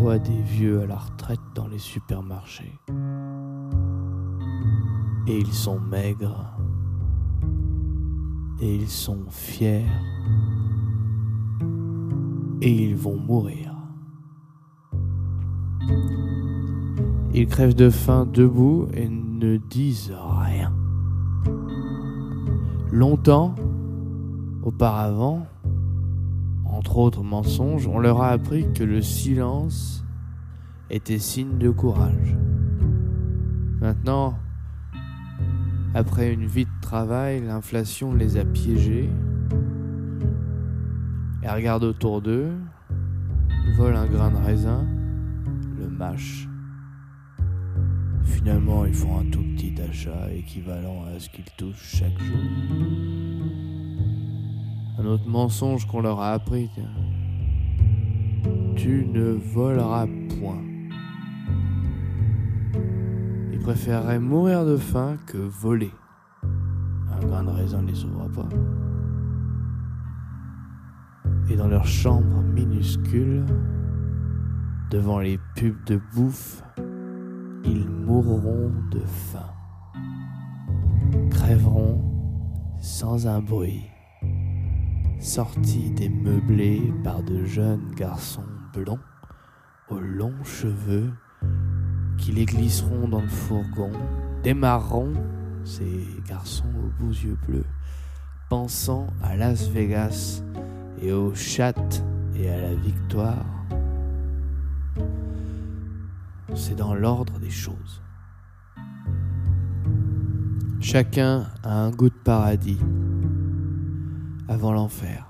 des vieux à la retraite dans les supermarchés. Et ils sont maigres. Et ils sont fiers. Et ils vont mourir. Ils crèvent de faim debout et ne disent rien. Longtemps, auparavant, entre autres mensonges, on leur a appris que le silence était signe de courage. Maintenant, après une vie de travail, l'inflation les a piégés. Elles regardent autour d'eux, volent un grain de raisin, le mâchent. Finalement, ils font un tout petit achat équivalent à ce qu'ils touchent chaque jour. Un autre mensonge qu'on leur a appris. Tu ne voleras point. Ils préféreraient mourir de faim que voler. Un grain de raisin ne les sauvera pas. Et dans leur chambre minuscule, devant les pubs de bouffe, ils mourront de faim, crèveront sans un bruit, sortis des meublés par de jeunes garçons blonds aux longs cheveux qui les glisseront dans le fourgon, démarreront ces garçons aux beaux yeux bleus, pensant à Las Vegas et aux chattes et à la victoire c'est dans l'ordre des choses. Chacun a un goût de paradis avant l'enfer.